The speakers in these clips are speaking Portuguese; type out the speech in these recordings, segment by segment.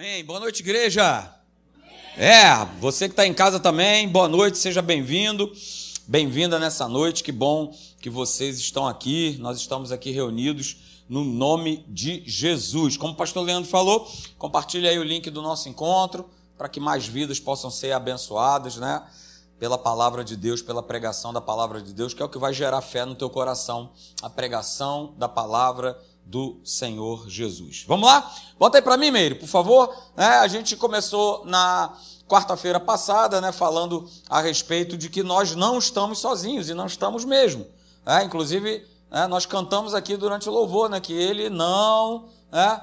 Amém. Boa noite, igreja. É, você que está em casa também, boa noite, seja bem-vindo, bem-vinda nessa noite. Que bom que vocês estão aqui. Nós estamos aqui reunidos no nome de Jesus. Como o pastor Leandro falou, compartilhe aí o link do nosso encontro para que mais vidas possam ser abençoadas, né? Pela palavra de Deus, pela pregação da palavra de Deus, que é o que vai gerar fé no teu coração, a pregação da palavra do Senhor Jesus. Vamos lá? Bota aí para mim, Meire, por favor. É, a gente começou na quarta-feira passada, né, falando a respeito de que nós não estamos sozinhos e não estamos mesmo. É, inclusive, é, nós cantamos aqui durante o louvor, né, que Ele não, é,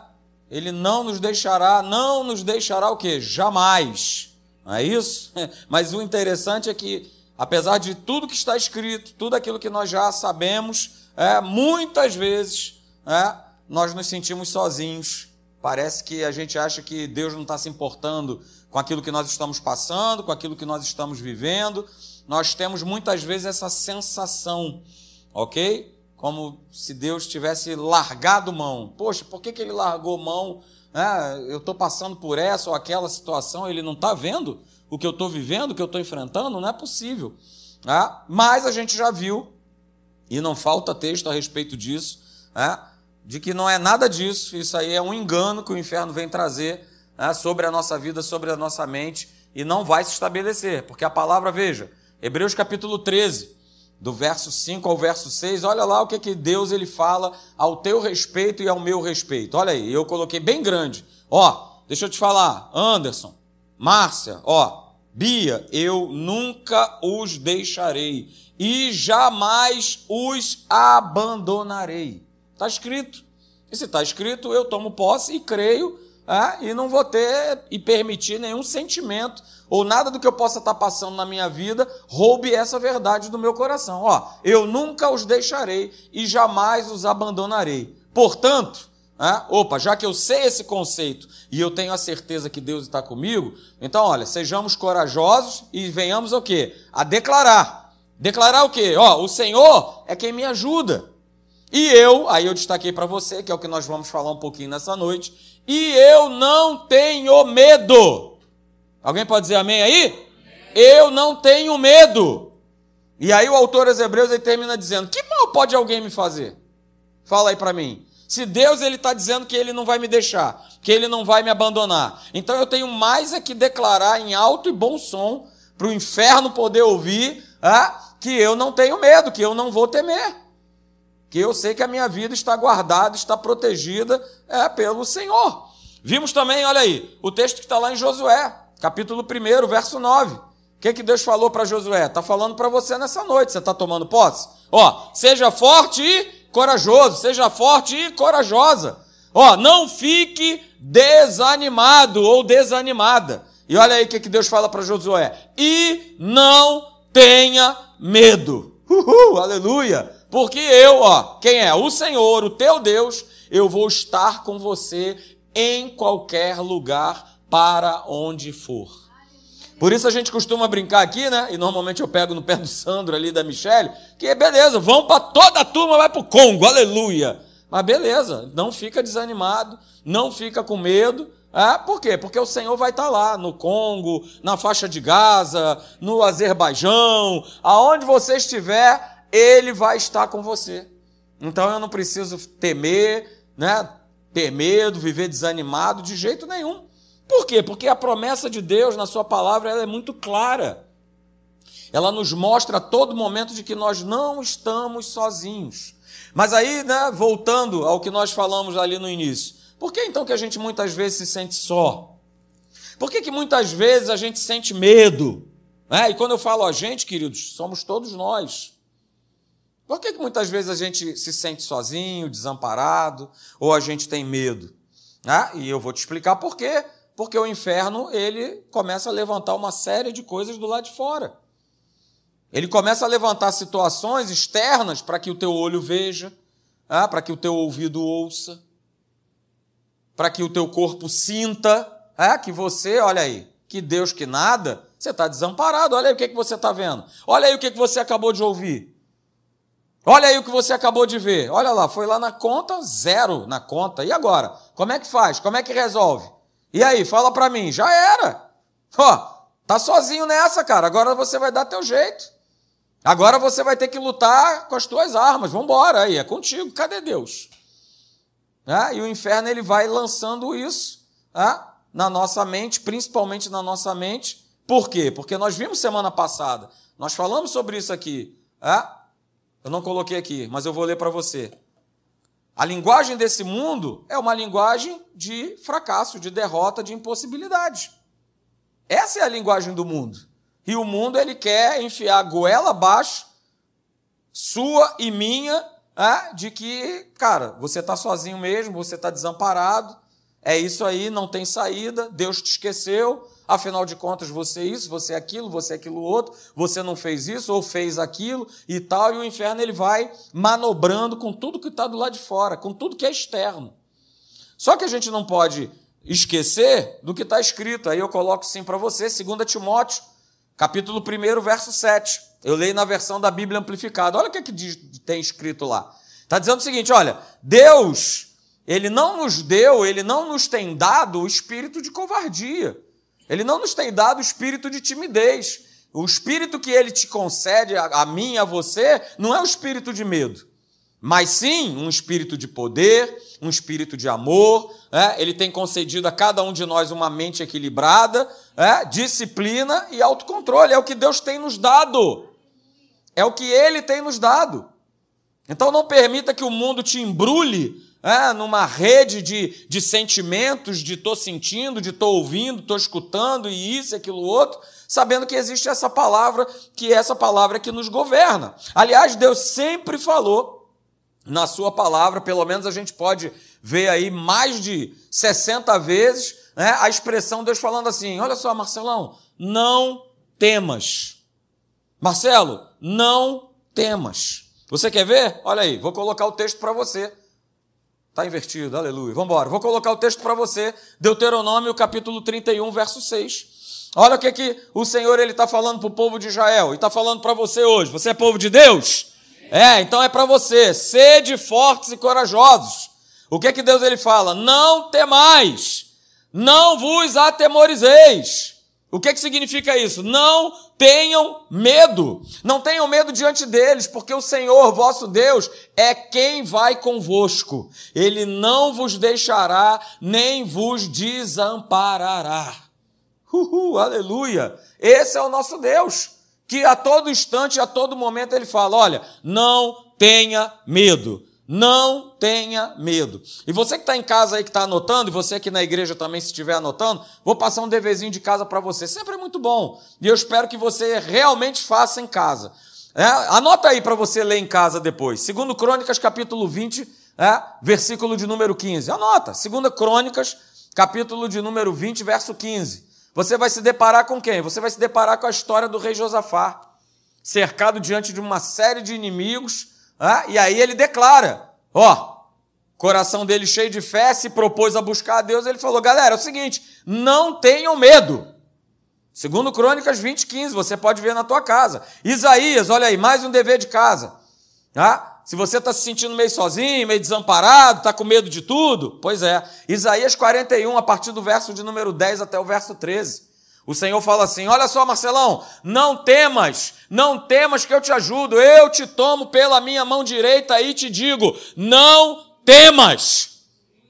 Ele não nos deixará, não nos deixará o quê? Jamais. Não é isso? Mas o interessante é que, apesar de tudo que está escrito, tudo aquilo que nós já sabemos, é, muitas vezes é, nós nos sentimos sozinhos. Parece que a gente acha que Deus não está se importando com aquilo que nós estamos passando, com aquilo que nós estamos vivendo. Nós temos muitas vezes essa sensação, ok? Como se Deus tivesse largado mão. Poxa, por que, que ele largou mão? É, eu estou passando por essa ou aquela situação, ele não está vendo o que eu estou vivendo, o que eu estou enfrentando? Não é possível. É? Mas a gente já viu, e não falta texto a respeito disso, é? De que não é nada disso, isso aí é um engano que o inferno vem trazer né, sobre a nossa vida, sobre a nossa mente, e não vai se estabelecer, porque a palavra, veja, Hebreus capítulo 13, do verso 5 ao verso 6, olha lá o que, que Deus ele fala ao teu respeito e ao meu respeito. Olha aí, eu coloquei bem grande. Ó, deixa eu te falar, Anderson, Márcia, ó, Bia, eu nunca os deixarei e jamais os abandonarei. Está escrito. E se está escrito, eu tomo posse e creio é, e não vou ter e permitir nenhum sentimento ou nada do que eu possa estar tá passando na minha vida roube essa verdade do meu coração. Ó, eu nunca os deixarei e jamais os abandonarei. Portanto, é, opa, já que eu sei esse conceito e eu tenho a certeza que Deus está comigo, então olha, sejamos corajosos e venhamos o quê? A declarar. Declarar o quê? Ó, o Senhor é quem me ajuda. E eu, aí eu destaquei para você, que é o que nós vamos falar um pouquinho nessa noite, e eu não tenho medo. Alguém pode dizer amém aí? Eu não tenho medo. E aí o autor aos Hebreus ele termina dizendo: Que mal pode alguém me fazer? Fala aí para mim. Se Deus ele está dizendo que ele não vai me deixar, que ele não vai me abandonar, então eu tenho mais é que declarar em alto e bom som para o inferno poder ouvir ah, que eu não tenho medo, que eu não vou temer que eu sei que a minha vida está guardada, está protegida é, pelo Senhor. Vimos também, olha aí, o texto que está lá em Josué, capítulo 1, verso 9. O que, que Deus falou para Josué? Está falando para você nessa noite, você está tomando posse? Ó, seja forte e corajoso, seja forte e corajosa. Ó, não fique desanimado ou desanimada. E olha aí o que, que Deus fala para Josué: e não tenha medo. Uhul, aleluia! Porque eu, ó, quem é? O Senhor, o teu Deus, eu vou estar com você em qualquer lugar para onde for. Por isso a gente costuma brincar aqui, né? E normalmente eu pego no pé do Sandro ali, da Michelle, que beleza, vão para toda a turma, vai para o Congo, aleluia. Mas beleza, não fica desanimado, não fica com medo. Ah, por quê? Porque o Senhor vai estar lá no Congo, na faixa de Gaza, no Azerbaijão, aonde você estiver, ele vai estar com você. Então eu não preciso temer, né? Ter medo, viver desanimado de jeito nenhum. Por quê? Porque a promessa de Deus na sua palavra ela é muito clara. Ela nos mostra a todo momento de que nós não estamos sozinhos. Mas aí, né, voltando ao que nós falamos ali no início, por que então que a gente muitas vezes se sente só? Por que, que muitas vezes a gente sente medo? É, e quando eu falo a gente, queridos, somos todos nós. Por que, que muitas vezes a gente se sente sozinho, desamparado, ou a gente tem medo? Ah, e eu vou te explicar por quê. Porque o inferno, ele começa a levantar uma série de coisas do lado de fora. Ele começa a levantar situações externas para que o teu olho veja, ah, para que o teu ouvido ouça, para que o teu corpo sinta ah, que você, olha aí, que Deus que nada, você está desamparado. Olha aí o que, que você está vendo. Olha aí o que, que você acabou de ouvir. Olha aí o que você acabou de ver. Olha lá, foi lá na conta, zero na conta. E agora? Como é que faz? Como é que resolve? E aí, fala para mim, já era. Ó, tá sozinho nessa, cara. Agora você vai dar teu jeito. Agora você vai ter que lutar com as tuas armas. Vamos embora aí, é contigo. Cadê Deus? É, e o inferno ele vai lançando isso é, na nossa mente, principalmente na nossa mente. Por quê? Porque nós vimos semana passada, nós falamos sobre isso aqui. É? Eu não coloquei aqui, mas eu vou ler para você. A linguagem desse mundo é uma linguagem de fracasso, de derrota, de impossibilidade. Essa é a linguagem do mundo. E o mundo ele quer enfiar a goela abaixo, sua e minha, é, de que, cara, você está sozinho mesmo, você está desamparado, é isso aí, não tem saída, Deus te esqueceu, afinal de contas você é isso, você é aquilo, você é aquilo outro, você não fez isso ou fez aquilo e tal, e o inferno ele vai manobrando com tudo que está do lado de fora, com tudo que é externo. Só que a gente não pode esquecer do que está escrito, aí eu coloco sim para você, 2 Timóteo, capítulo 1, verso 7. Eu leio na versão da Bíblia amplificada, olha o que, é que diz, tem escrito lá. Está dizendo o seguinte: olha, Deus ele não nos deu, ele não nos tem dado o espírito de covardia. Ele não nos tem dado o espírito de timidez. O espírito que ele te concede, a, a mim e a você, não é o espírito de medo, mas sim um espírito de poder, um espírito de amor. É? Ele tem concedido a cada um de nós uma mente equilibrada, é? disciplina e autocontrole. É o que Deus tem nos dado. É o que ele tem nos dado. Então não permita que o mundo te embrulhe é, numa rede de, de sentimentos, de estou sentindo, de estou ouvindo, estou escutando, e isso, aquilo outro, sabendo que existe essa palavra, que é essa palavra que nos governa. Aliás, Deus sempre falou na sua palavra, pelo menos a gente pode ver aí mais de 60 vezes, né, a expressão Deus falando assim: olha só, Marcelão, não temas. Marcelo, não temas. Você quer ver? Olha aí, vou colocar o texto para você. Está invertido, aleluia. Vamos embora. Vou colocar o texto para você. Deuteronômio, capítulo 31, verso 6. Olha o que, que o Senhor ele está falando para o povo de Israel e está falando para você hoje. Você é povo de Deus? É, então é para você. Sede fortes e corajosos. O que que Deus ele fala? Não temais, não vos atemorizeis. O que, que significa isso? Não tenham medo. Não tenham medo diante deles, porque o Senhor, vosso Deus, é quem vai convosco. Ele não vos deixará, nem vos desamparará. Uhul, aleluia! Esse é o nosso Deus, que a todo instante, a todo momento, ele fala: olha, não tenha medo. Não tenha medo. E você que está em casa aí, que está anotando, e você aqui na igreja também, se estiver anotando, vou passar um deverzinho de casa para você. Sempre é muito bom. E eu espero que você realmente faça em casa. É, anota aí para você ler em casa depois. Segundo Crônicas, capítulo 20, é, versículo de número 15. Anota. Segundo Crônicas, capítulo de número 20, verso 15. Você vai se deparar com quem? Você vai se deparar com a história do rei Josafá, cercado diante de uma série de inimigos ah, e aí ele declara: ó, coração dele cheio de fé, se propôs a buscar a Deus. Ele falou: galera, é o seguinte, não tenham medo. Segundo Crônicas 20, 15, você pode ver na tua casa. Isaías, olha aí, mais um dever de casa. Tá? Se você está se sentindo meio sozinho, meio desamparado, está com medo de tudo, pois é. Isaías 41, a partir do verso de número 10 até o verso 13. O Senhor fala assim: Olha só, Marcelão, não temas, não temas que eu te ajudo, eu te tomo pela minha mão direita e te digo: Não temas.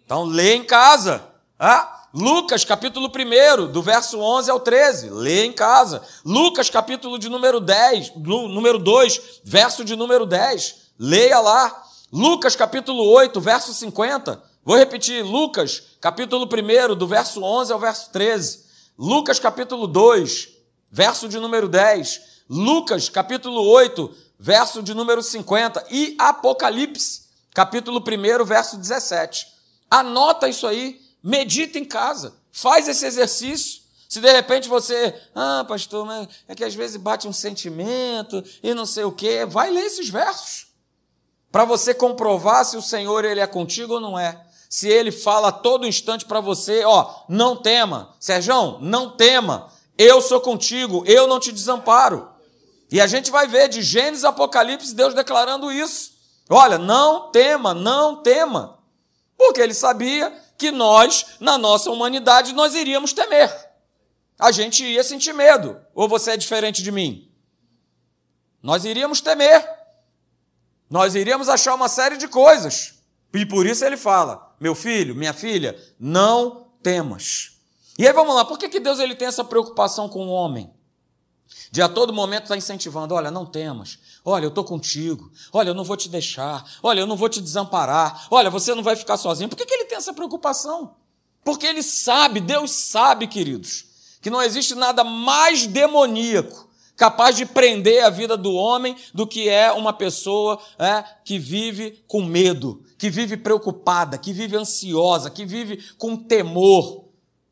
Então lê em casa. Ah? Lucas, capítulo 1, do verso 11 ao 13, lê em casa. Lucas, capítulo de número 10, número 2, verso de número 10, leia lá. Lucas, capítulo 8, verso 50. Vou repetir, Lucas, capítulo 1, do verso 11 ao verso 13. Lucas capítulo 2, verso de número 10, Lucas capítulo 8, verso de número 50 e Apocalipse capítulo 1, verso 17. Anota isso aí, medita em casa, faz esse exercício. Se de repente você, ah, pastor, mas é que às vezes bate um sentimento e não sei o quê, vai ler esses versos para você comprovar se o Senhor ele é contigo ou não é se ele fala a todo instante para você, ó, não tema, Serjão, não tema, eu sou contigo, eu não te desamparo. E a gente vai ver de Gênesis Apocalipse Deus declarando isso. Olha, não tema, não tema. Porque ele sabia que nós, na nossa humanidade, nós iríamos temer. A gente ia sentir medo. Ou você é diferente de mim? Nós iríamos temer. Nós iríamos achar uma série de coisas. E por isso ele fala: meu filho, minha filha, não temas. E aí vamos lá, por que, que Deus ele tem essa preocupação com o homem? De a todo momento está incentivando: olha, não temas, olha, eu estou contigo, olha, eu não vou te deixar, olha, eu não vou te desamparar, olha, você não vai ficar sozinho. Por que, que ele tem essa preocupação? Porque ele sabe, Deus sabe, queridos, que não existe nada mais demoníaco capaz de prender a vida do homem do que é uma pessoa é, que vive com medo, que vive preocupada, que vive ansiosa, que vive com temor.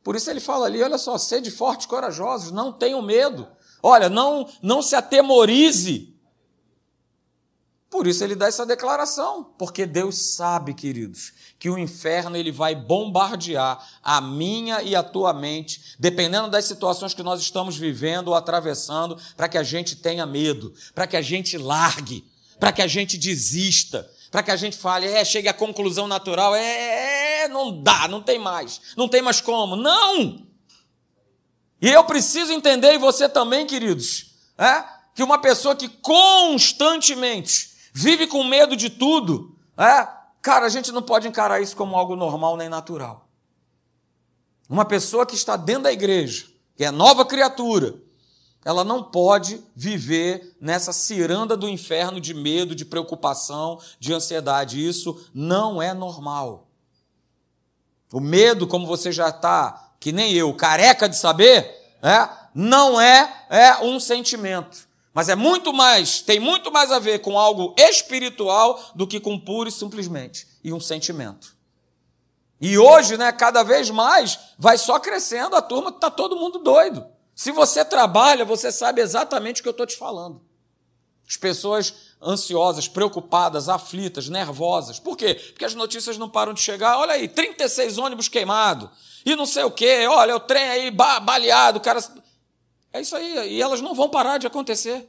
Por isso ele fala ali: olha só, sede fortes, corajosos, não tenham medo. Olha, não, não se atemorize. Por isso ele dá essa declaração, porque Deus sabe, queridos, que o inferno ele vai bombardear a minha e a tua mente, dependendo das situações que nós estamos vivendo ou atravessando, para que a gente tenha medo, para que a gente largue, para que a gente desista, para que a gente fale, é, chegue à conclusão natural, é, é, não dá, não tem mais, não tem mais como. Não! E eu preciso entender, e você também, queridos, é, que uma pessoa que constantemente vive com medo de tudo, é, cara, a gente não pode encarar isso como algo normal nem natural. Uma pessoa que está dentro da igreja, que é nova criatura, ela não pode viver nessa ciranda do inferno de medo, de preocupação, de ansiedade. Isso não é normal. O medo, como você já está, que nem eu, careca de saber, é, não é, é um sentimento. Mas é muito mais, tem muito mais a ver com algo espiritual do que com puro e simplesmente e um sentimento. E hoje, né, cada vez mais, vai só crescendo a turma, está todo mundo doido. Se você trabalha, você sabe exatamente o que eu estou te falando. As pessoas ansiosas, preocupadas, aflitas, nervosas. Por quê? Porque as notícias não param de chegar. Olha aí, 36 ônibus queimados. E não sei o quê. Olha, o trem aí baleado, cara. É isso aí. E elas não vão parar de acontecer.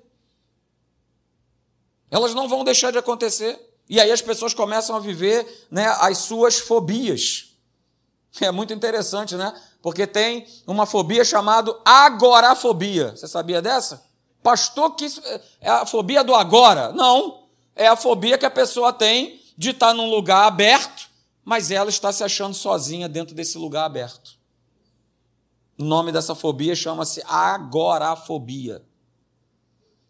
Elas não vão deixar de acontecer. E aí as pessoas começam a viver né, as suas fobias. É muito interessante, né? Porque tem uma fobia chamada agorafobia. Você sabia dessa? Pastor, que isso é a fobia do agora? Não. É a fobia que a pessoa tem de estar num lugar aberto, mas ela está se achando sozinha dentro desse lugar aberto. O nome dessa fobia chama-se agorafobia.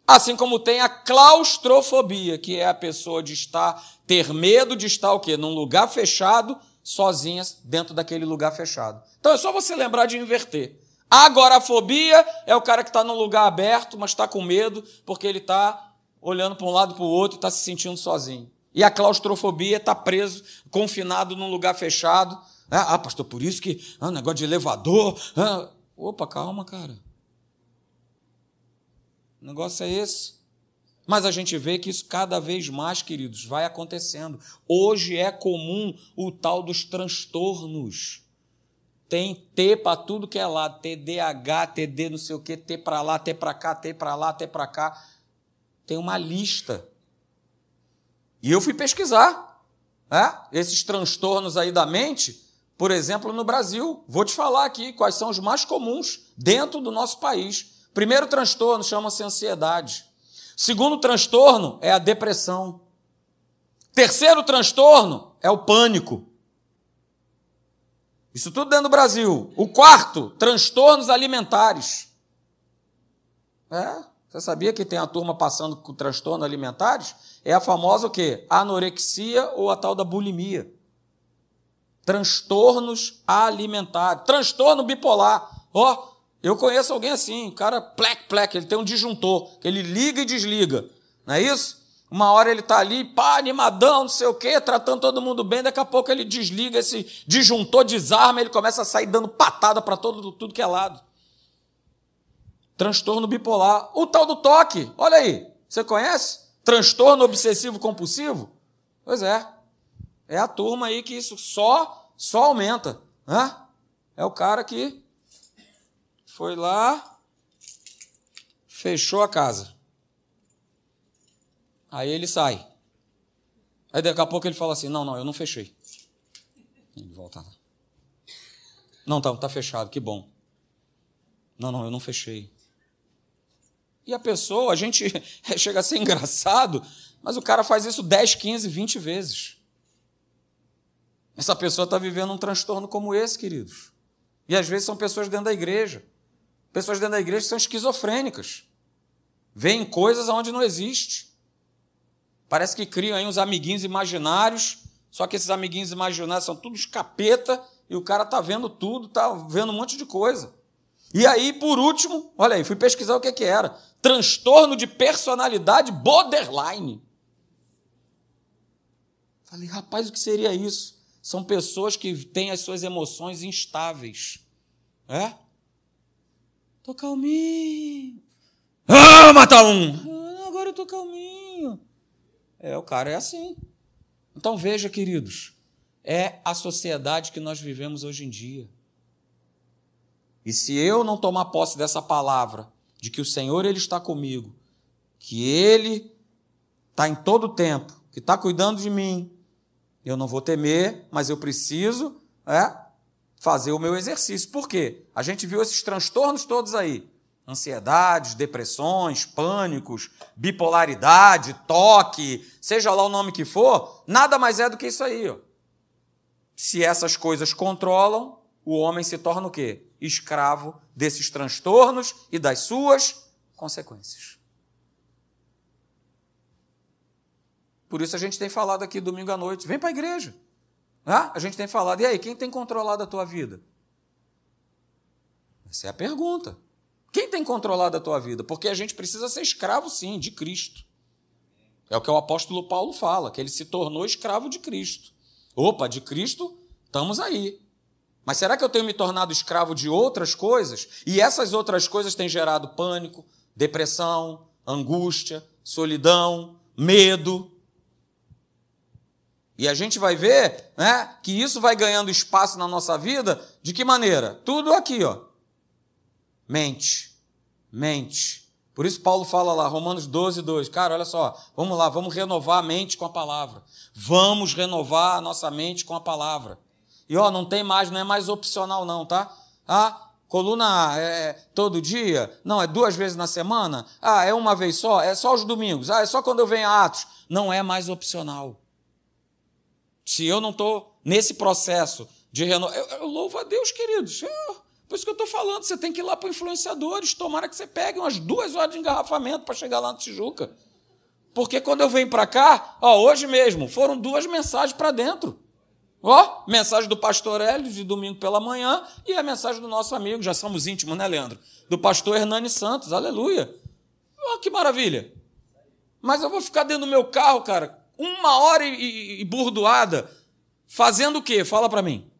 Assim como tem a claustrofobia, que é a pessoa de estar, ter medo de estar o quê? Num lugar fechado sozinhas dentro daquele lugar fechado. Então é só você lembrar de inverter. Agorafobia é o cara que está num lugar aberto, mas está com medo, porque ele está olhando para um lado para o outro e está se sentindo sozinho. E a claustrofobia está preso, confinado num lugar fechado. Ah, ah, pastor, por isso que ah, negócio de elevador. Ah. Opa, calma, cara. O negócio é esse. Mas a gente vê que isso cada vez mais, queridos, vai acontecendo. Hoje é comum o tal dos transtornos. Tem T para tudo que é lado, TDAH, TD não sei o que, T para lá, T para cá, T para lá, T para cá. Tem uma lista. E eu fui pesquisar né? esses transtornos aí da mente, por exemplo, no Brasil. Vou te falar aqui quais são os mais comuns dentro do nosso país. Primeiro transtorno chama-se ansiedade. Segundo transtorno é a depressão. Terceiro transtorno é o pânico. Isso tudo dentro do Brasil. O quarto, transtornos alimentares. É, você sabia que tem a turma passando com transtornos alimentares? É a famosa o quê? Anorexia ou a tal da bulimia. Transtornos alimentares. Transtorno bipolar. Ó, oh, eu conheço alguém assim, cara plec, plec, ele tem um disjuntor, que ele liga e desliga, não é isso? Uma hora ele está ali, pá, animadão, não sei o quê, tratando todo mundo bem, daqui a pouco ele desliga esse disjuntor, desarma, ele começa a sair dando patada para todo tudo que é lado. Transtorno bipolar. O tal do toque, olha aí, você conhece? Transtorno obsessivo compulsivo? Pois é. É a turma aí que isso só só aumenta, né? É o cara que foi lá, fechou a casa. Aí ele sai. Aí daqui a pouco ele fala assim: Não, não, eu não fechei. Ele volta lá. Não, tá, tá fechado, que bom. Não, não, eu não fechei. E a pessoa, a gente chega a ser engraçado, mas o cara faz isso 10, 15, 20 vezes. Essa pessoa está vivendo um transtorno como esse, queridos. E às vezes são pessoas dentro da igreja. Pessoas dentro da igreja são esquizofrênicas. Veem coisas onde não existe. Parece que criam aí uns amiguinhos imaginários, só que esses amiguinhos imaginários são todos capeta e o cara está vendo tudo, está vendo um monte de coisa. E aí, por último, olha aí, fui pesquisar o que, que era. Transtorno de personalidade borderline. Falei, rapaz, o que seria isso? São pessoas que têm as suas emoções instáveis. É? Tô calminho. Ah, matar um! Ah, agora eu tô calminho. É, o cara é assim. Então veja, queridos, é a sociedade que nós vivemos hoje em dia. E se eu não tomar posse dessa palavra, de que o Senhor ele está comigo, que ele está em todo o tempo, que está cuidando de mim, eu não vou temer, mas eu preciso é, fazer o meu exercício. Por quê? A gente viu esses transtornos todos aí: ansiedades, depressões, pânicos, bipolaridade, toque, seja lá o nome que for, nada mais é do que isso aí. Ó. Se essas coisas controlam, o homem se torna o quê? escravo desses transtornos e das suas consequências. Por isso a gente tem falado aqui domingo à noite, vem para a igreja. Ah, a gente tem falado, e aí, quem tem controlado a tua vida? Essa é a pergunta. Quem tem controlado a tua vida? Porque a gente precisa ser escravo, sim, de Cristo. É o que o apóstolo Paulo fala, que ele se tornou escravo de Cristo. Opa, de Cristo, estamos aí. Mas será que eu tenho me tornado escravo de outras coisas? E essas outras coisas têm gerado pânico, depressão, angústia, solidão, medo. E a gente vai ver né, que isso vai ganhando espaço na nossa vida de que maneira? Tudo aqui, ó. Mente. Mente. Por isso Paulo fala lá, Romanos 12, 2. Cara, olha só, vamos lá, vamos renovar a mente com a palavra. Vamos renovar a nossa mente com a palavra. E ó, não tem mais, não é mais opcional, não, tá? Ah, coluna A é todo dia? Não, é duas vezes na semana? Ah, é uma vez só? É só os domingos? Ah, é só quando eu venho a Atos? Não é mais opcional. Se eu não estou nesse processo de renovar. Eu, eu, louvo a Deus, queridos. Eu, por isso que eu estou falando, você tem que ir lá para influenciadores. Tomara que você pegue umas duas horas de engarrafamento para chegar lá no Tijuca. Porque quando eu venho para cá, ó, hoje mesmo, foram duas mensagens para dentro. Ó, mensagem do pastor Hélio de domingo pela manhã e a mensagem do nosso amigo, já somos íntimos, né, Leandro? Do pastor Hernani Santos, aleluia. Ó, que maravilha. Mas eu vou ficar dentro do meu carro, cara, uma hora e, e, e burdoada, fazendo o quê? Fala para mim.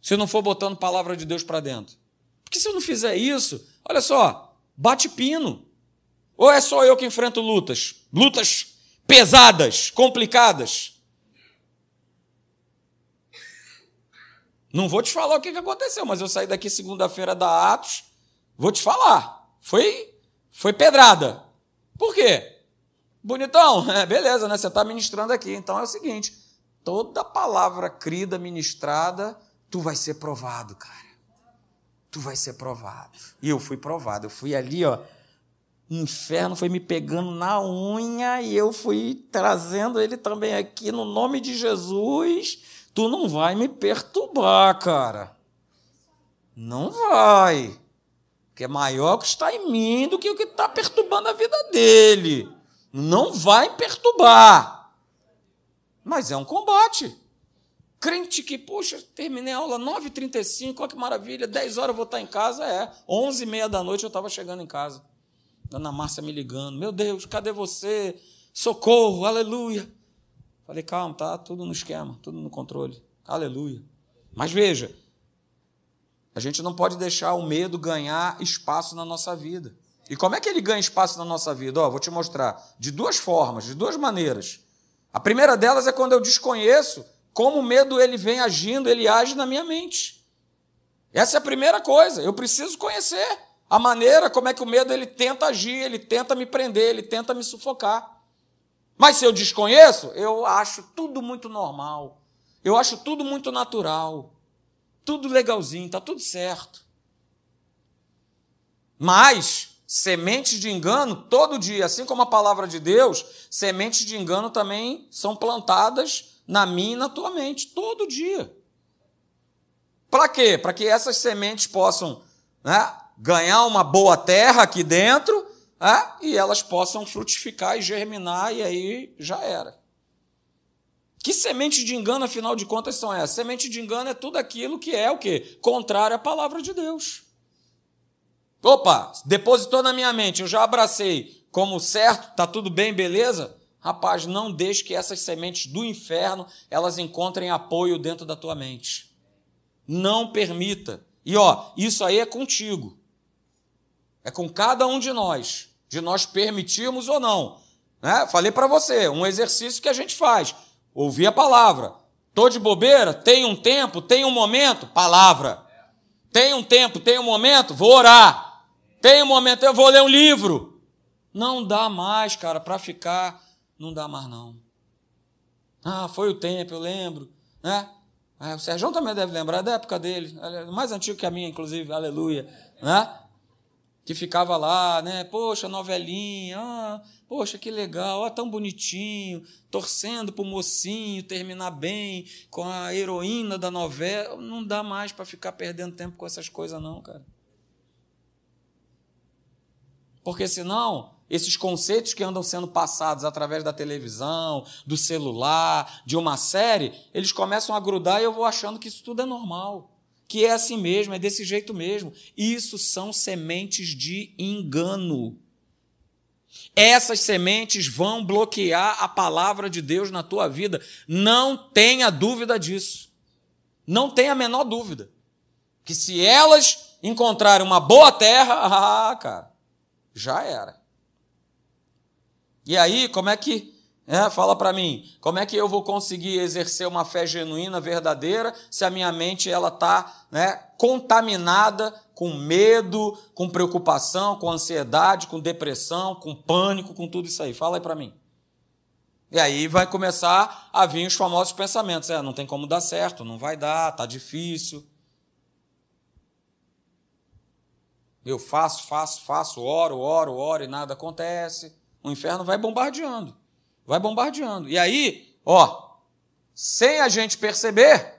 Se eu não for botando palavra de Deus para dentro. Porque se eu não fizer isso, olha só, bate pino. Ou é só eu que enfrento lutas? Lutas pesadas, complicadas. Não vou te falar o que aconteceu, mas eu saí daqui segunda-feira da Atos, vou te falar. Foi, foi pedrada. Por quê? Bonitão, é, beleza, né? Você está ministrando aqui. Então é o seguinte: toda palavra crida, ministrada, tu vai ser provado, cara. Tu vai ser provado. E eu fui provado. Eu fui ali, ó. O inferno foi me pegando na unha e eu fui trazendo ele também aqui no nome de Jesus tu não vai me perturbar, cara. Não vai. Que é maior que está em mim do que o que está perturbando a vida dele. Não vai perturbar. Mas é um combate. Crente que, puxa, terminei a aula 9h35, olha que maravilha, 10 horas eu vou estar em casa, é. 11h30 da noite eu estava chegando em casa. Dona Márcia me ligando, meu Deus, cadê você? Socorro, aleluia. Falei, calma, tá tudo no esquema, tudo no controle. Aleluia. Mas veja, a gente não pode deixar o medo ganhar espaço na nossa vida. E como é que ele ganha espaço na nossa vida? Vou te mostrar. De duas formas, de duas maneiras. A primeira delas é quando eu desconheço como o medo ele vem agindo, ele age na minha mente. Essa é a primeira coisa. Eu preciso conhecer a maneira como é que o medo ele tenta agir, ele tenta me prender, ele tenta me sufocar. Mas se eu desconheço, eu acho tudo muito normal. Eu acho tudo muito natural. tudo legalzinho, está tudo certo. Mas sementes de engano todo dia, assim como a palavra de Deus, sementes de engano também são plantadas na minha e na tua mente todo dia. Para quê? Para que essas sementes possam né, ganhar uma boa terra aqui dentro né, e elas possam frutificar e germinar, e aí já era. Que semente de engano, afinal de contas, são essas? Semente de engano é tudo aquilo que é o quê? Contrário à palavra de Deus. Opa, depositou na minha mente, eu já abracei como certo, tá tudo bem, beleza? Rapaz, não deixe que essas sementes do inferno elas encontrem apoio dentro da tua mente. Não permita. E ó, isso aí é contigo. É com cada um de nós, de nós permitirmos ou não. Né? Falei para você, um exercício que a gente faz ouvir a palavra. Estou de bobeira? Tem um tempo? Tem um momento? Palavra. Tem um tempo? Tem um momento? Vou orar. Tem um momento? Eu vou ler um livro. Não dá mais, cara, para ficar. Não dá mais, não. Ah, foi o tempo, eu lembro. Né? É, o Sérgio também deve lembrar da época dele, mais antigo que a minha, inclusive, aleluia. Né? que ficava lá, né? Poxa, novelinha, ah, poxa, que legal, tão bonitinho, torcendo para o mocinho terminar bem com a heroína da novela. Não dá mais para ficar perdendo tempo com essas coisas, não, cara. Porque senão, esses conceitos que andam sendo passados através da televisão, do celular, de uma série, eles começam a grudar e eu vou achando que isso tudo é normal que é assim mesmo, é desse jeito mesmo. Isso são sementes de engano. Essas sementes vão bloquear a palavra de Deus na tua vida. Não tenha dúvida disso. Não tenha a menor dúvida. Que se elas encontrarem uma boa terra, ah, cara, já era. E aí, como é que é, fala para mim, como é que eu vou conseguir exercer uma fé genuína, verdadeira, se a minha mente ela está né, contaminada com medo, com preocupação, com ansiedade, com depressão, com pânico, com tudo isso aí? Fala aí para mim. E aí vai começar a vir os famosos pensamentos: é, não tem como dar certo, não vai dar, tá difícil. Eu faço, faço, faço, oro, oro, oro e nada acontece. O inferno vai bombardeando. Vai bombardeando. E aí, ó, sem a gente perceber,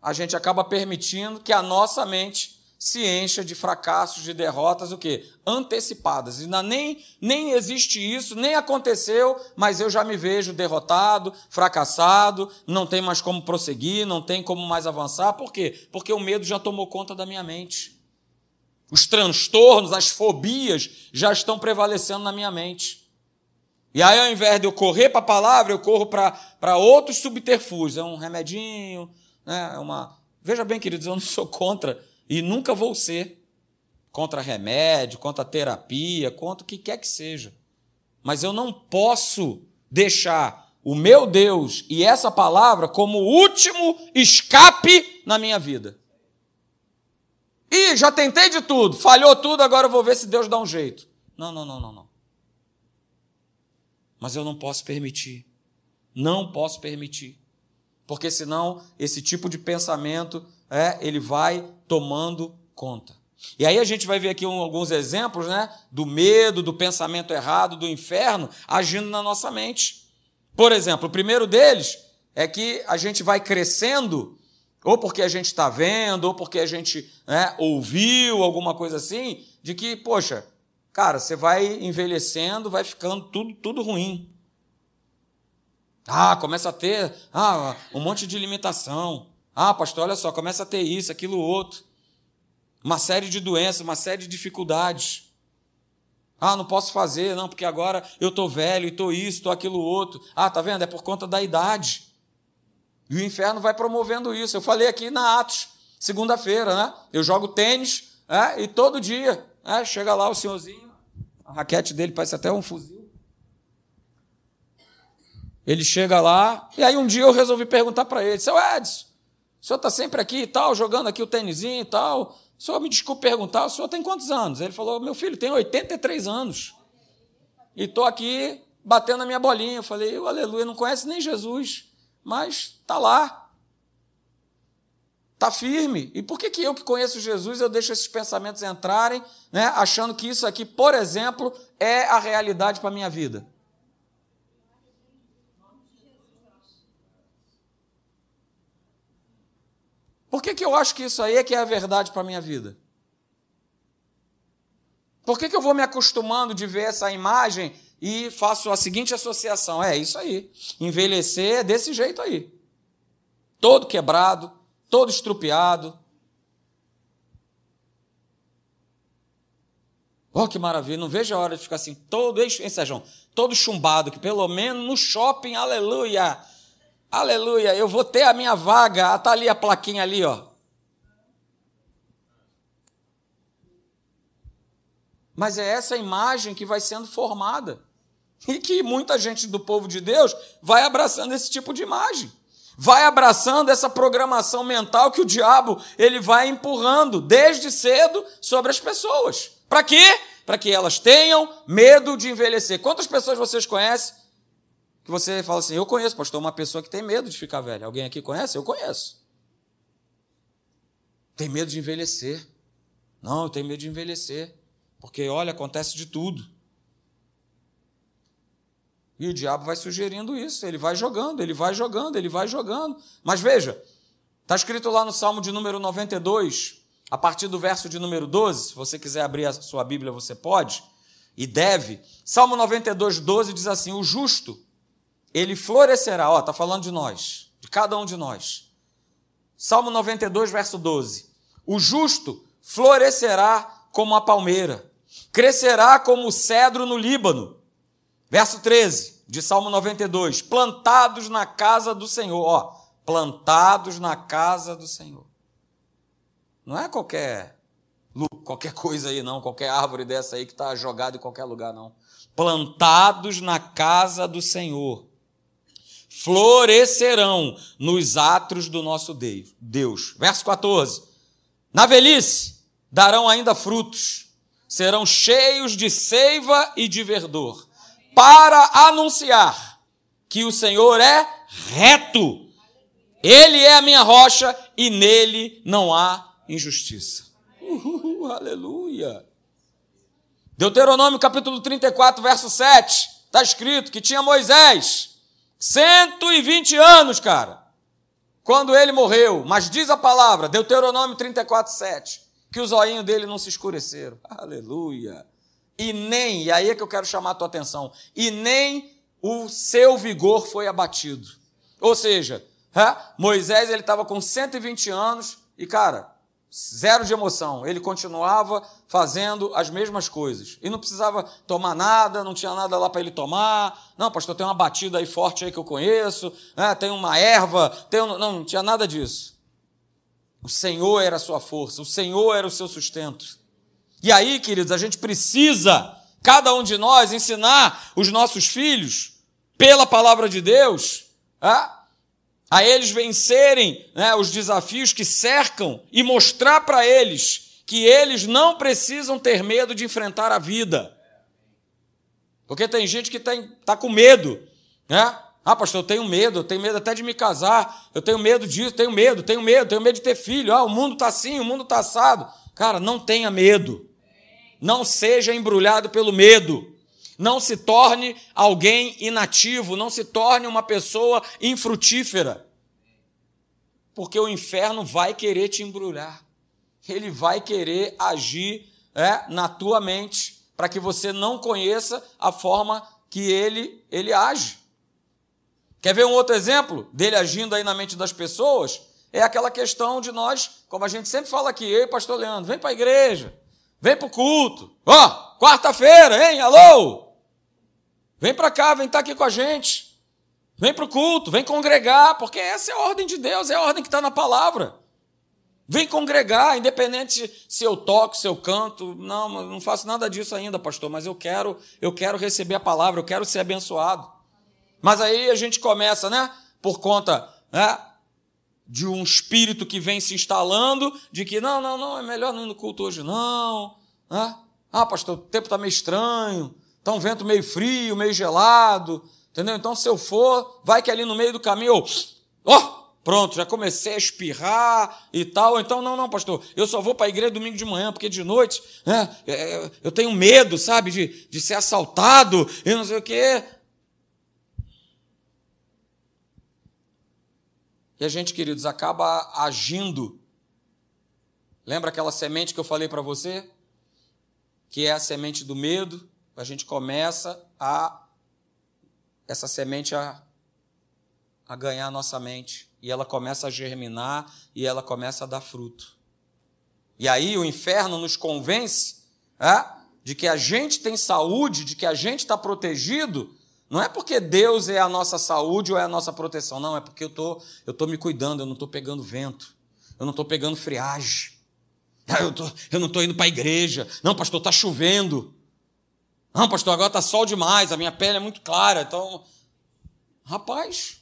a gente acaba permitindo que a nossa mente se encha de fracassos, de derrotas, o quê? Antecipadas. Ainda nem, nem existe isso, nem aconteceu, mas eu já me vejo derrotado, fracassado, não tem mais como prosseguir, não tem como mais avançar. Por quê? Porque o medo já tomou conta da minha mente. Os transtornos, as fobias já estão prevalecendo na minha mente. E aí, ao invés de eu correr para a palavra, eu corro para outros subterfúgios. É um remedinho, né? é uma. Veja bem, queridos, eu não sou contra e nunca vou ser contra remédio, contra terapia, contra o que quer que seja. Mas eu não posso deixar o meu Deus e essa palavra como último escape na minha vida. E já tentei de tudo, falhou tudo, agora eu vou ver se Deus dá um jeito. Não, não, não, não, não. Mas eu não posso permitir. Não posso permitir. Porque senão esse tipo de pensamento é, ele vai tomando conta. E aí a gente vai ver aqui um, alguns exemplos, né, do medo, do pensamento errado, do inferno agindo na nossa mente. Por exemplo, o primeiro deles é que a gente vai crescendo, ou porque a gente está vendo, ou porque a gente né, ouviu alguma coisa assim, de que, poxa, cara, você vai envelhecendo, vai ficando tudo, tudo ruim. Ah, começa a ter ah, um monte de limitação. Ah, pastor, olha só, começa a ter isso, aquilo, outro. Uma série de doenças, uma série de dificuldades. Ah, não posso fazer, não, porque agora eu estou velho, estou isso, estou aquilo, outro. Ah, tá vendo? É por conta da idade. E o inferno vai promovendo isso. Eu falei aqui na Atos, segunda-feira, né? Eu jogo tênis é, e todo dia é, chega lá o senhorzinho, a raquete dele parece até um fuzil. Ele chega lá, e aí um dia eu resolvi perguntar para ele: seu Edson, o senhor está sempre aqui e tal, jogando aqui o tênisinho e tal. O senhor me desculpe perguntar, o senhor tem quantos anos? Ele falou: meu filho, tem 83 anos. E estou aqui batendo a minha bolinha. Eu falei: aleluia, não conhece nem Jesus, mas está lá. Está firme. E por que, que eu que conheço Jesus, eu deixo esses pensamentos entrarem, né, achando que isso aqui, por exemplo, é a realidade para a minha vida? Por que, que eu acho que isso aí é que é a verdade para a minha vida? Por que, que eu vou me acostumando de ver essa imagem e faço a seguinte associação? É isso aí. Envelhecer é desse jeito aí. Todo quebrado, todo estrupiado. Oh, que maravilha. Não vejo a hora de ficar assim, todo, hein, Sérgio? Todo chumbado, que pelo menos no shopping, aleluia Aleluia, eu vou ter a minha vaga. Está ali a plaquinha ali, ó. Mas é essa imagem que vai sendo formada. E que muita gente do povo de Deus vai abraçando esse tipo de imagem. Vai abraçando essa programação mental que o diabo ele vai empurrando desde cedo sobre as pessoas. Para quê? Para que elas tenham medo de envelhecer. Quantas pessoas vocês conhecem que você fala assim: Eu conheço, pastor, uma pessoa que tem medo de ficar velha. Alguém aqui conhece? Eu conheço. Tem medo de envelhecer. Não, eu tenho medo de envelhecer. Porque, olha, acontece de tudo. E o diabo vai sugerindo isso. Ele vai jogando, ele vai jogando, ele vai jogando. Mas veja, está escrito lá no Salmo de número 92, a partir do verso de número 12. Se você quiser abrir a sua Bíblia, você pode e deve. Salmo 92, 12 diz assim: O justo ele florescerá, ó, está falando de nós, de cada um de nós. Salmo 92, verso 12. O justo florescerá como a palmeira, crescerá como o cedro no Líbano. Verso 13, de Salmo 92. Plantados na casa do Senhor, ó, plantados na casa do Senhor. Não é qualquer qualquer coisa aí, não, qualquer árvore dessa aí que está jogada em qualquer lugar, não. Plantados na casa do Senhor florescerão nos atos do nosso Deus. Verso 14. Na velhice darão ainda frutos, serão cheios de seiva e de verdor, para anunciar que o Senhor é reto. Ele é a minha rocha e nele não há injustiça. Uhul, aleluia. Deuteronômio capítulo 34, verso 7, está escrito que tinha Moisés 120 anos, cara, quando ele morreu. Mas diz a palavra, Deuteronômio 34, 7, que os olhinhos dele não se escureceram. Aleluia. E nem, e aí é que eu quero chamar a tua atenção, e nem o seu vigor foi abatido. Ou seja, Moisés ele estava com 120 anos e, cara, zero de emoção. Ele continuava fazendo as mesmas coisas. E não precisava tomar nada, não tinha nada lá para ele tomar. Não, pastor, tem uma batida aí forte aí que eu conheço, né? tem uma erva, tem um... não, não tinha nada disso. O Senhor era a sua força, o Senhor era o seu sustento. E aí, queridos, a gente precisa, cada um de nós, ensinar os nossos filhos, pela palavra de Deus, é? a eles vencerem né, os desafios que cercam e mostrar para eles que eles não precisam ter medo de enfrentar a vida. Porque tem gente que está tá com medo, né? Ah, pastor, eu tenho medo, eu tenho medo até de me casar, eu tenho medo disso, tenho medo, tenho medo, tenho medo de ter filho. Ah, o mundo está assim, o mundo está assado. Cara, não tenha medo. Não seja embrulhado pelo medo. Não se torne alguém inativo, não se torne uma pessoa infrutífera. Porque o inferno vai querer te embrulhar. Ele vai querer agir é, na tua mente para que você não conheça a forma que ele, ele age. Quer ver um outro exemplo dele agindo aí na mente das pessoas? É aquela questão de nós, como a gente sempre fala aqui, ei, pastor Leandro, vem para a igreja, vem para o culto. Ó, oh, quarta-feira, hein? Alô? Vem para cá, vem estar tá aqui com a gente. Vem para o culto, vem congregar, porque essa é a ordem de Deus, é a ordem que está na palavra. Vem congregar, independente se eu toco, se eu canto. Não, não faço nada disso ainda, pastor, mas eu quero, eu quero receber a palavra, eu quero ser abençoado. Mas aí a gente começa, né? Por conta né, de um espírito que vem se instalando, de que não, não, não, é melhor não ir no culto hoje, não. Né? Ah, pastor, o tempo está meio estranho. Está um vento meio frio, meio gelado, entendeu? Então, se eu for, vai que ali no meio do caminho, ó, oh, pronto, já comecei a espirrar e tal. Então, não, não, pastor, eu só vou para a igreja domingo de manhã, porque de noite né, eu tenho medo, sabe, de, de ser assaltado e não sei o quê. E a gente, queridos, acaba agindo. Lembra aquela semente que eu falei para você? Que é a semente do medo. A gente começa a essa semente a, a ganhar a nossa mente. E ela começa a germinar e ela começa a dar fruto. E aí o inferno nos convence é, de que a gente tem saúde, de que a gente está protegido. Não é porque Deus é a nossa saúde ou é a nossa proteção, não, é porque eu tô, estou tô me cuidando, eu não estou pegando vento, eu não estou pegando friagem, ah, eu, tô, eu não estou indo para a igreja, não, pastor, está chovendo, não, pastor, agora está sol demais, a minha pele é muito clara. Então, rapaz,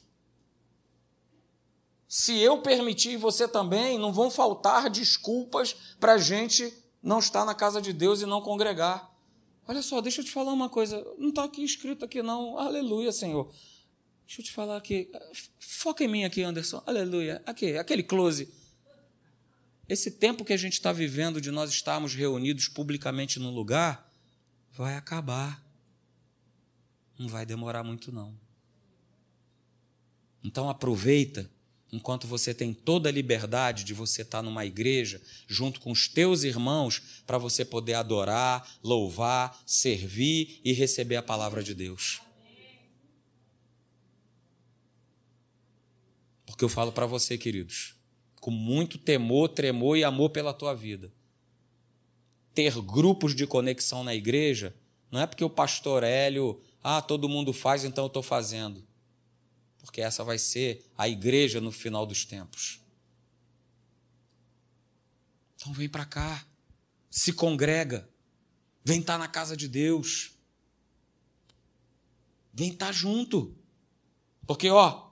se eu permitir você também, não vão faltar desculpas para a gente não estar na casa de Deus e não congregar. Olha só, deixa eu te falar uma coisa. Não está aqui escrito aqui, não. Aleluia, Senhor. Deixa eu te falar aqui. Foca em mim aqui, Anderson. Aleluia. Aqui, aquele close. Esse tempo que a gente está vivendo de nós estarmos reunidos publicamente num lugar, vai acabar. Não vai demorar muito, não. Então aproveita enquanto você tem toda a liberdade de você estar numa igreja junto com os teus irmãos para você poder adorar, louvar, servir e receber a palavra de Deus. Porque eu falo para você, queridos, com muito temor, tremor e amor pela tua vida ter grupos de conexão na igreja, não é porque o pastor Hélio, ah, todo mundo faz, então eu estou fazendo. Porque essa vai ser a igreja no final dos tempos. Então vem para cá, se congrega, vem estar tá na casa de Deus, vem estar tá junto. Porque, ó,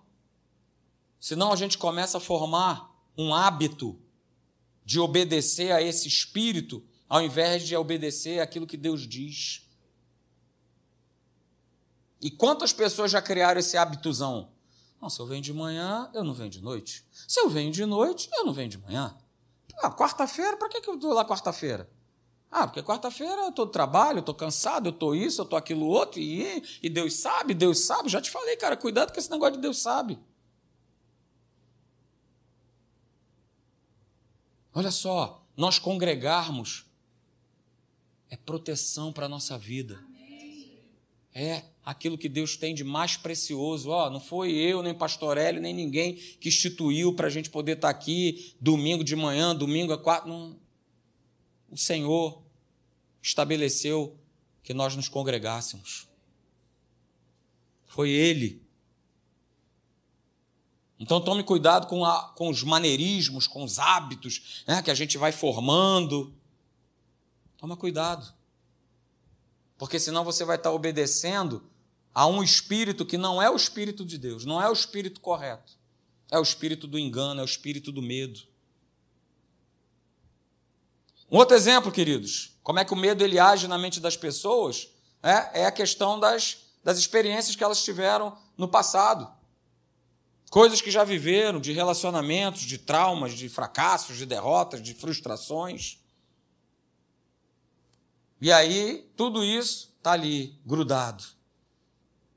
senão a gente começa a formar um hábito de obedecer a esse espírito ao invés de obedecer aquilo que Deus diz. E quantas pessoas já criaram esse hábitozão? Não, se eu venho de manhã, eu não venho de noite. Se eu venho de noite, eu não venho de manhã. Ah, quarta-feira, para que, que eu estou lá quarta-feira? Ah, porque quarta-feira eu estou trabalho, eu estou cansado, eu estou isso, eu estou aquilo outro, e, e Deus sabe, Deus sabe. Já te falei, cara, cuidado com esse negócio de Deus sabe. Olha só, nós congregarmos é proteção para a nossa vida. É aquilo que Deus tem de mais precioso. Ó, não foi eu, nem Pastor Hélio, nem ninguém que instituiu para a gente poder estar tá aqui domingo de manhã, domingo a quatro. Não. O Senhor estabeleceu que nós nos congregássemos. Foi Ele. Então tome cuidado com, a, com os maneirismos, com os hábitos né, que a gente vai formando. Toma cuidado. Porque senão você vai estar obedecendo a um espírito que não é o espírito de Deus, não é o espírito correto. É o espírito do engano, é o espírito do medo. Um outro exemplo, queridos, como é que o medo ele age na mente das pessoas, é, é a questão das, das experiências que elas tiveram no passado. Coisas que já viveram, de relacionamentos, de traumas, de fracassos, de derrotas, de frustrações. E aí, tudo isso está ali, grudado.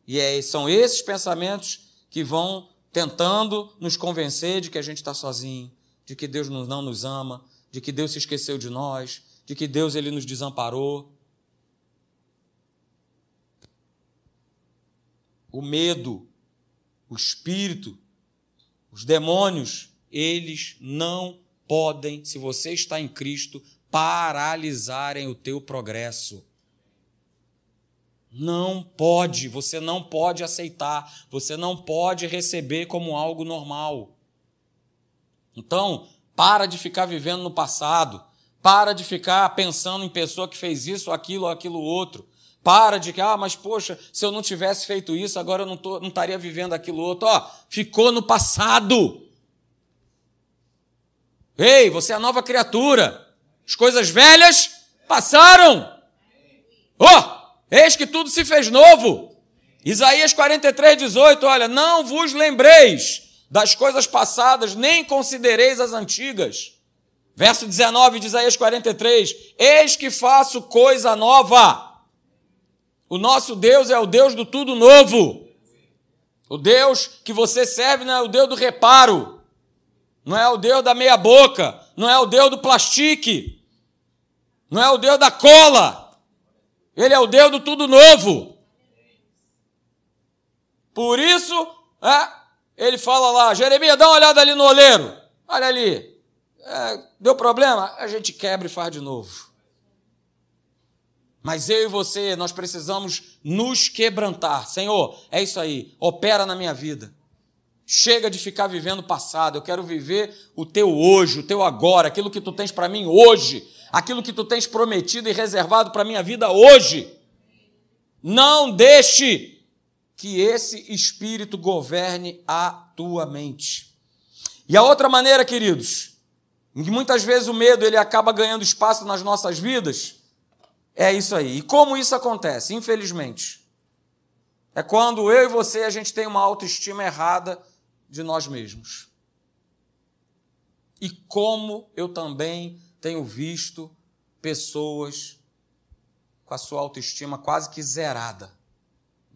E é, são esses pensamentos que vão tentando nos convencer de que a gente está sozinho, de que Deus não nos ama, de que Deus se esqueceu de nós, de que Deus ele nos desamparou. O medo, o espírito, os demônios, eles não podem, se você está em Cristo, paralisarem o teu progresso. Não pode, você não pode aceitar, você não pode receber como algo normal. Então, para de ficar vivendo no passado, para de ficar pensando em pessoa que fez isso, aquilo, aquilo outro. Para de que, ah, mas poxa, se eu não tivesse feito isso, agora eu não, não estaria vivendo aquilo outro. Ó, ficou no passado. Ei, você é a nova criatura. As coisas velhas passaram. Oh, eis que tudo se fez novo. Isaías 43, 18, olha, não vos lembreis das coisas passadas, nem considereis as antigas. Verso 19 de Isaías 43: Eis que faço coisa nova. O nosso Deus é o Deus do tudo novo. O Deus que você serve não é o Deus do reparo, não é o Deus da meia-boca, não é o Deus do plastique, não é o Deus da cola. Ele é o Deus do tudo novo. Por isso, é, ele fala lá, Jeremias, dá uma olhada ali no oleiro. Olha ali. É, deu problema? A gente quebra e faz de novo. Mas eu e você, nós precisamos nos quebrantar. Senhor, é isso aí, opera na minha vida. Chega de ficar vivendo o passado, eu quero viver o teu hoje, o teu agora, aquilo que tu tens para mim hoje, aquilo que tu tens prometido e reservado para a minha vida hoje. Não deixe que esse espírito governe a tua mente. E a outra maneira, queridos, em que muitas vezes o medo ele acaba ganhando espaço nas nossas vidas, é isso aí. E como isso acontece? Infelizmente, é quando eu e você a gente tem uma autoestima errada de nós mesmos. E como eu também tenho visto pessoas com a sua autoestima quase que zerada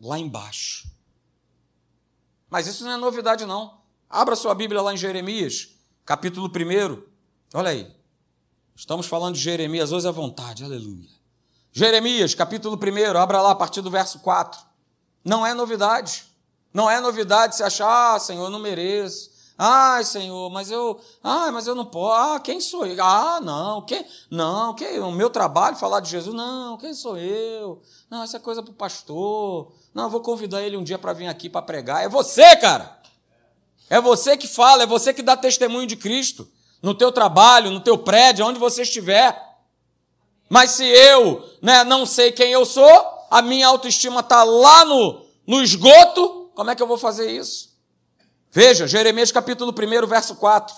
lá embaixo. Mas isso não é novidade, não. Abra sua Bíblia lá em Jeremias, capítulo 1. Olha aí. Estamos falando de Jeremias, hoje à vontade, aleluia. Jeremias, capítulo 1, abra lá a partir do verso 4. Não é novidade. Não é novidade se achar, ah, Senhor, eu não mereço. Ai, Senhor, mas eu, ai, mas eu não posso. Ah, quem sou eu? Ah, não, quem? Não, quem? O meu trabalho falar de Jesus? Não, quem sou eu? Não, essa é coisa para o pastor. Não, eu vou convidar ele um dia para vir aqui para pregar. É você, cara. É você que fala, é você que dá testemunho de Cristo no teu trabalho, no teu prédio, onde você estiver. Mas se eu, né, não sei quem eu sou, a minha autoestima está lá no, no esgoto, como é que eu vou fazer isso? Veja, Jeremias capítulo 1, verso 4.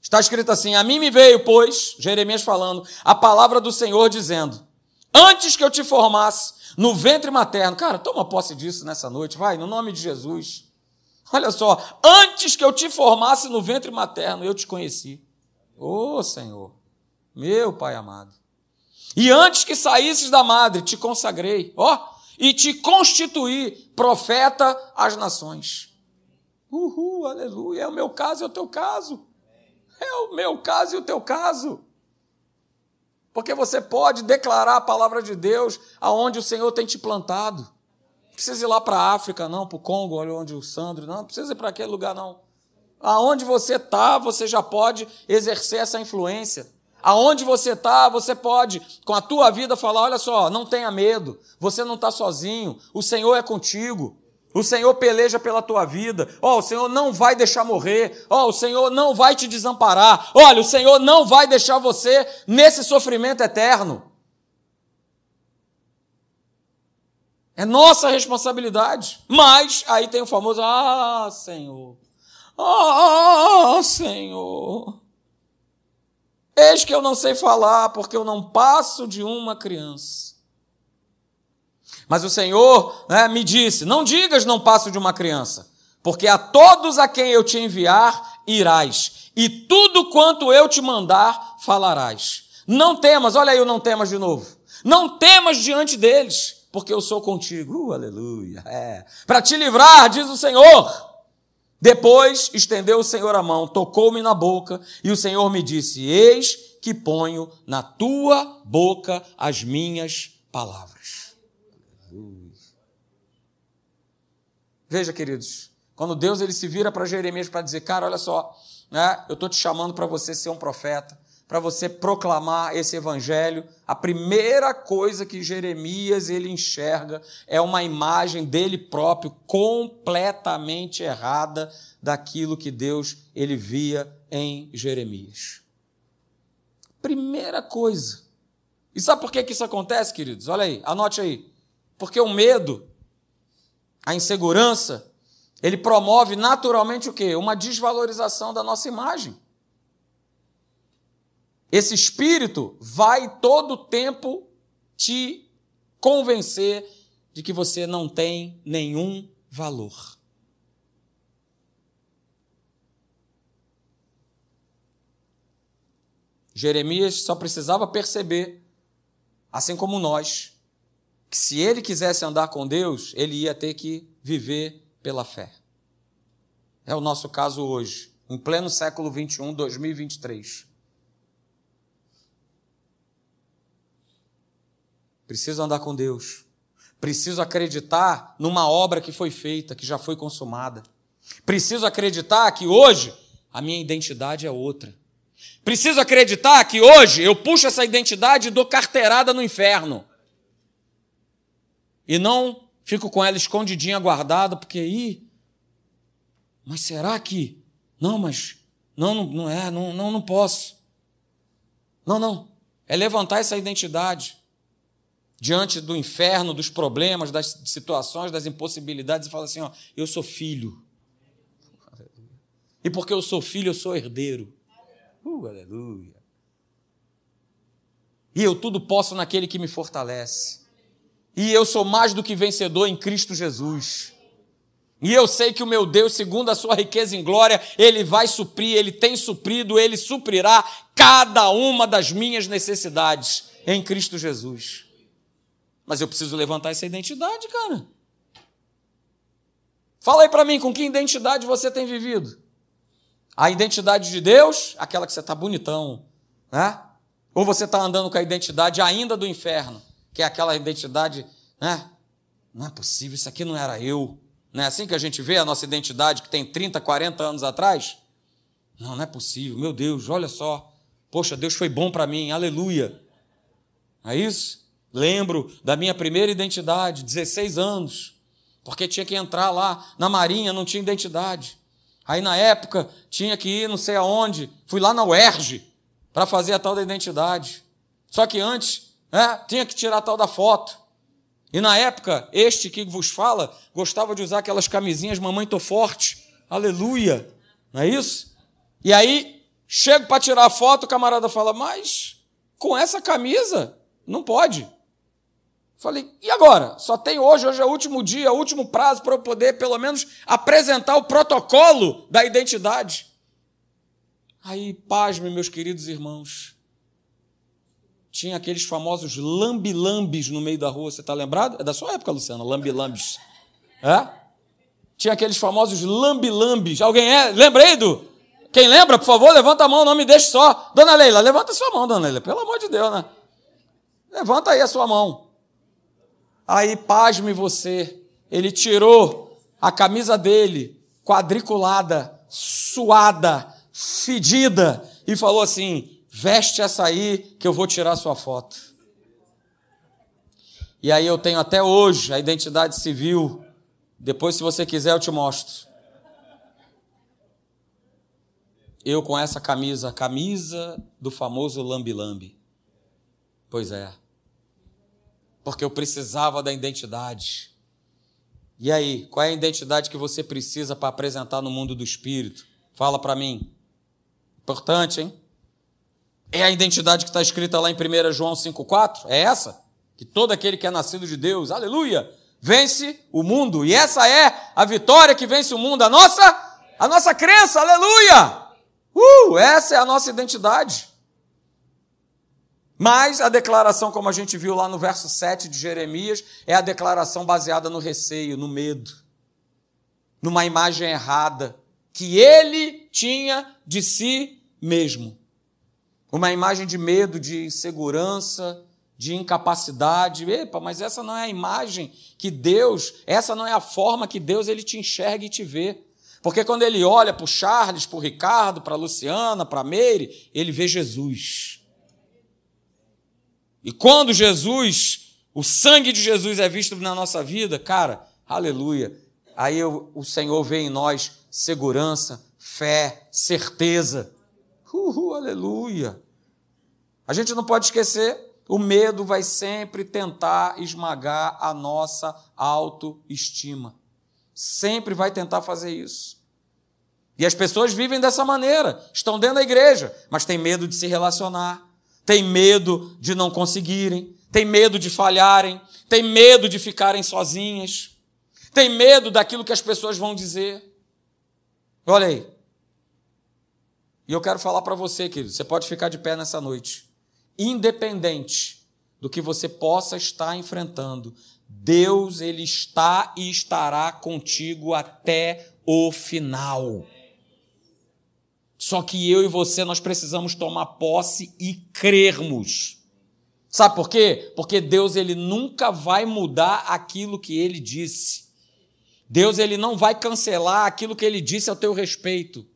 Está escrito assim: A mim me veio, pois, Jeremias falando, a palavra do Senhor dizendo: Antes que eu te formasse no ventre materno, cara, toma posse disso nessa noite, vai, no nome de Jesus. Olha só, antes que eu te formasse no ventre materno, eu te conheci. Ô oh, Senhor, meu Pai amado. E antes que saísses da madre, te consagrei, ó, e te constituí profeta às nações. Uhul, aleluia. É o meu caso e é o teu caso. É o meu caso e o teu caso. Porque você pode declarar a palavra de Deus aonde o Senhor tem te plantado. Não precisa ir lá para a África, não, para o Congo, onde o Sandro, não, não precisa ir para aquele lugar, não. Aonde você está, você já pode exercer essa influência. Aonde você está, você pode, com a tua vida, falar: olha só, não tenha medo, você não está sozinho, o Senhor é contigo. O Senhor peleja pela tua vida. Ó, oh, o Senhor não vai deixar morrer. Ó, oh, o Senhor não vai te desamparar. Olha, o Senhor não vai deixar você nesse sofrimento eterno. É nossa responsabilidade. Mas aí tem o famoso: Ah, Senhor. Ah, Senhor. Eis que eu não sei falar, porque eu não passo de uma criança. Mas o Senhor né, me disse: Não digas, não passo de uma criança, porque a todos a quem eu te enviar irás, e tudo quanto eu te mandar falarás. Não temas, olha aí o não temas de novo. Não temas diante deles, porque eu sou contigo. Uh, aleluia. É. Para te livrar, diz o Senhor. Depois estendeu o Senhor a mão, tocou-me na boca, e o Senhor me disse: Eis que ponho na tua boca as minhas palavras. Veja, queridos, quando Deus ele se vira para Jeremias para dizer, cara, olha só, né, eu estou te chamando para você ser um profeta, para você proclamar esse evangelho, a primeira coisa que Jeremias ele enxerga é uma imagem dele próprio completamente errada daquilo que Deus ele via em Jeremias. Primeira coisa. E sabe por que, que isso acontece, queridos? Olha aí, anote aí. Porque o medo, a insegurança, ele promove naturalmente o quê? Uma desvalorização da nossa imagem. Esse espírito vai todo o tempo te convencer de que você não tem nenhum valor. Jeremias só precisava perceber, assim como nós, que se ele quisesse andar com Deus, ele ia ter que viver pela fé. É o nosso caso hoje, em pleno século 21, 2023. Preciso andar com Deus. Preciso acreditar numa obra que foi feita, que já foi consumada. Preciso acreditar que hoje a minha identidade é outra. Preciso acreditar que hoje eu puxo essa identidade e dou carteirada no inferno. E não fico com ela escondidinha, guardada, porque aí. Mas será que. Não, mas. Não, não, não é, não, não, não posso. Não, não. É levantar essa identidade diante do inferno, dos problemas, das situações, das impossibilidades e falar assim: ó, eu sou filho. E porque eu sou filho, eu sou herdeiro. Uh, aleluia. E eu tudo posso naquele que me fortalece. E eu sou mais do que vencedor em Cristo Jesus. E eu sei que o meu Deus, segundo a sua riqueza em glória, ele vai suprir, ele tem suprido, ele suprirá cada uma das minhas necessidades em Cristo Jesus. Mas eu preciso levantar essa identidade, cara. Fala aí para mim, com que identidade você tem vivido? A identidade de Deus, aquela que você está bonitão, né? Ou você está andando com a identidade ainda do inferno, que é aquela identidade, né? Não é possível, isso aqui não era eu. Não é assim que a gente vê a nossa identidade que tem 30, 40 anos atrás? Não, não é possível. Meu Deus, olha só. Poxa, Deus foi bom para mim, aleluia. É isso? Lembro da minha primeira identidade, 16 anos, porque tinha que entrar lá na Marinha, não tinha identidade. Aí na época tinha que ir não sei aonde, fui lá na UERJ para fazer a tal da identidade. Só que antes, né, tinha que tirar a tal da foto. E na época, este que vos fala gostava de usar aquelas camisinhas Mamãe Tô Forte. Aleluia! Não é isso? E aí, chego para tirar a foto, o camarada fala: Mas com essa camisa, não pode. Falei, e agora? Só tem hoje, hoje é o último dia, o último prazo para eu poder, pelo menos, apresentar o protocolo da identidade. Aí, pasme, meus queridos irmãos. Tinha aqueles famosos lambilambes no meio da rua, você está lembrado? É da sua época, Luciana, lambilambes. É? Tinha aqueles famosos lambilambes. Alguém é? Lembra aí do? Quem lembra, por favor, levanta a mão, não me deixe só. Dona Leila, levanta sua mão, dona Leila, pelo amor de Deus, né? Levanta aí a sua mão. Aí, pasme você, ele tirou a camisa dele, quadriculada, suada, fedida, e falou assim: veste essa aí que eu vou tirar sua foto. E aí eu tenho até hoje a identidade civil. Depois, se você quiser, eu te mostro. Eu com essa camisa, camisa do famoso lambi-lambi. Pois é porque eu precisava da identidade. E aí, qual é a identidade que você precisa para apresentar no mundo do espírito? Fala para mim. Importante, hein? É a identidade que está escrita lá em 1 João 5,4? É essa? Que todo aquele que é nascido de Deus, aleluia, vence o mundo. E essa é a vitória que vence o mundo, a nossa, a nossa crença, aleluia! Uh, essa é a nossa identidade. Mas a declaração, como a gente viu lá no verso 7 de Jeremias, é a declaração baseada no receio, no medo, numa imagem errada que ele tinha de si mesmo. Uma imagem de medo, de insegurança, de incapacidade. Epa, mas essa não é a imagem que Deus, essa não é a forma que Deus ele te enxerga e te vê. Porque quando ele olha para o Charles, para o Ricardo, para a Luciana, para a Meire, ele vê Jesus. E quando Jesus, o sangue de Jesus é visto na nossa vida, cara, aleluia. Aí o Senhor vê em nós segurança, fé, certeza. Uhul, aleluia. A gente não pode esquecer, o medo vai sempre tentar esmagar a nossa autoestima. Sempre vai tentar fazer isso. E as pessoas vivem dessa maneira, estão dentro da igreja, mas têm medo de se relacionar, tem medo de não conseguirem, tem medo de falharem, tem medo de ficarem sozinhas, tem medo daquilo que as pessoas vão dizer. Olha aí. E eu quero falar para você, querido, você pode ficar de pé nessa noite. Independente do que você possa estar enfrentando, Deus ele está e estará contigo até o final. Só que eu e você nós precisamos tomar posse e crermos. Sabe por quê? Porque Deus ele nunca vai mudar aquilo que ele disse. Deus ele não vai cancelar aquilo que ele disse ao teu respeito.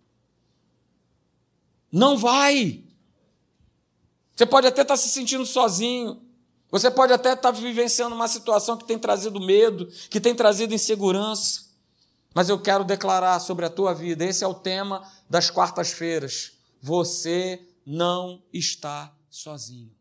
Não vai. Você pode até estar se sentindo sozinho. Você pode até estar vivenciando uma situação que tem trazido medo, que tem trazido insegurança. Mas eu quero declarar sobre a tua vida, esse é o tema das quartas-feiras. Você não está sozinho.